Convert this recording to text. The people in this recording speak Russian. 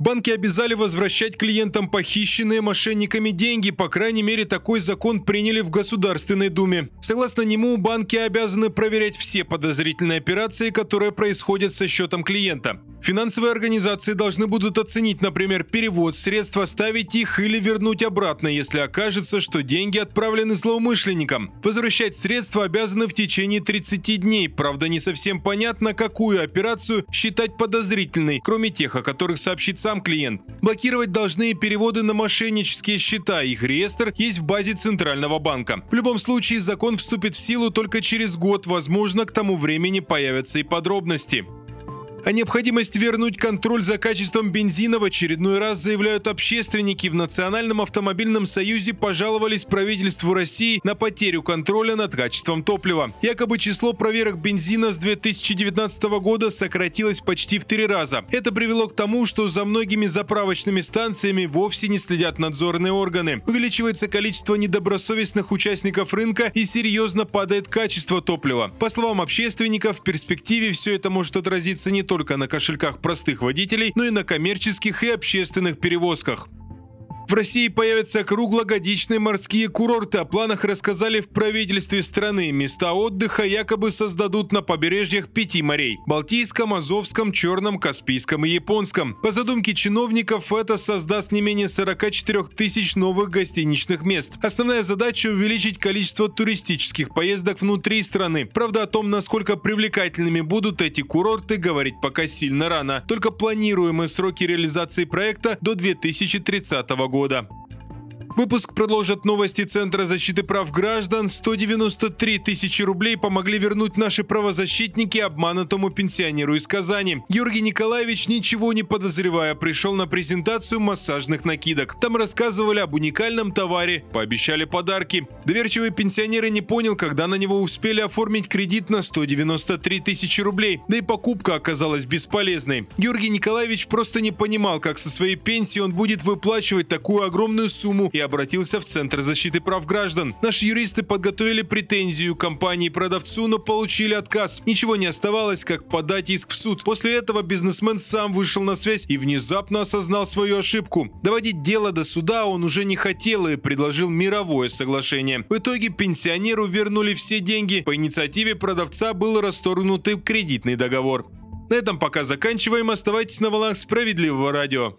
Банки обязали возвращать клиентам похищенные мошенниками деньги. По крайней мере, такой закон приняли в Государственной Думе. Согласно нему, банки обязаны проверять все подозрительные операции, которые происходят со счетом клиента. Финансовые организации должны будут оценить, например, перевод средств, оставить их или вернуть обратно, если окажется, что деньги отправлены злоумышленникам. Возвращать средства обязаны в течение 30 дней. Правда, не совсем понятно, какую операцию считать подозрительной, кроме тех, о которых сообщит сам клиент. Блокировать должны переводы на мошеннические счета. Их реестр есть в базе Центрального банка. В любом случае, закон вступит в силу только через год. Возможно, к тому времени появятся и подробности. О необходимости вернуть контроль за качеством бензина в очередной раз заявляют общественники. В Национальном автомобильном союзе пожаловались правительству России на потерю контроля над качеством топлива. Якобы число проверок бензина с 2019 года сократилось почти в три раза. Это привело к тому, что за многими заправочными станциями вовсе не следят надзорные органы. Увеличивается количество недобросовестных участников рынка и серьезно падает качество топлива. По словам общественников, в перспективе все это может отразиться не только на кошельках простых водителей, но и на коммерческих и общественных перевозках. В России появятся круглогодичные морские курорты. О планах рассказали в правительстве страны. Места отдыха якобы создадут на побережьях пяти морей – Балтийском, Азовском, Черном, Каспийском и Японском. По задумке чиновников, это создаст не менее 44 тысяч новых гостиничных мест. Основная задача – увеличить количество туристических поездок внутри страны. Правда, о том, насколько привлекательными будут эти курорты, говорить пока сильно рано. Только планируемые сроки реализации проекта до 2030 года года. Выпуск продолжат новости Центра защиты прав граждан. 193 тысячи рублей помогли вернуть наши правозащитники обманутому пенсионеру из Казани. Георгий Николаевич, ничего не подозревая, пришел на презентацию массажных накидок. Там рассказывали об уникальном товаре, пообещали подарки. Доверчивый пенсионер и не понял, когда на него успели оформить кредит на 193 тысячи рублей. Да и покупка оказалась бесполезной. Георгий Николаевич просто не понимал, как со своей пенсии он будет выплачивать такую огромную сумму обратился в Центр защиты прав граждан. Наши юристы подготовили претензию компании-продавцу, но получили отказ. Ничего не оставалось, как подать иск в суд. После этого бизнесмен сам вышел на связь и внезапно осознал свою ошибку. Доводить дело до суда он уже не хотел и предложил мировое соглашение. В итоге пенсионеру вернули все деньги. По инициативе продавца был расторгнут кредитный договор. На этом пока заканчиваем. Оставайтесь на волнах справедливого радио.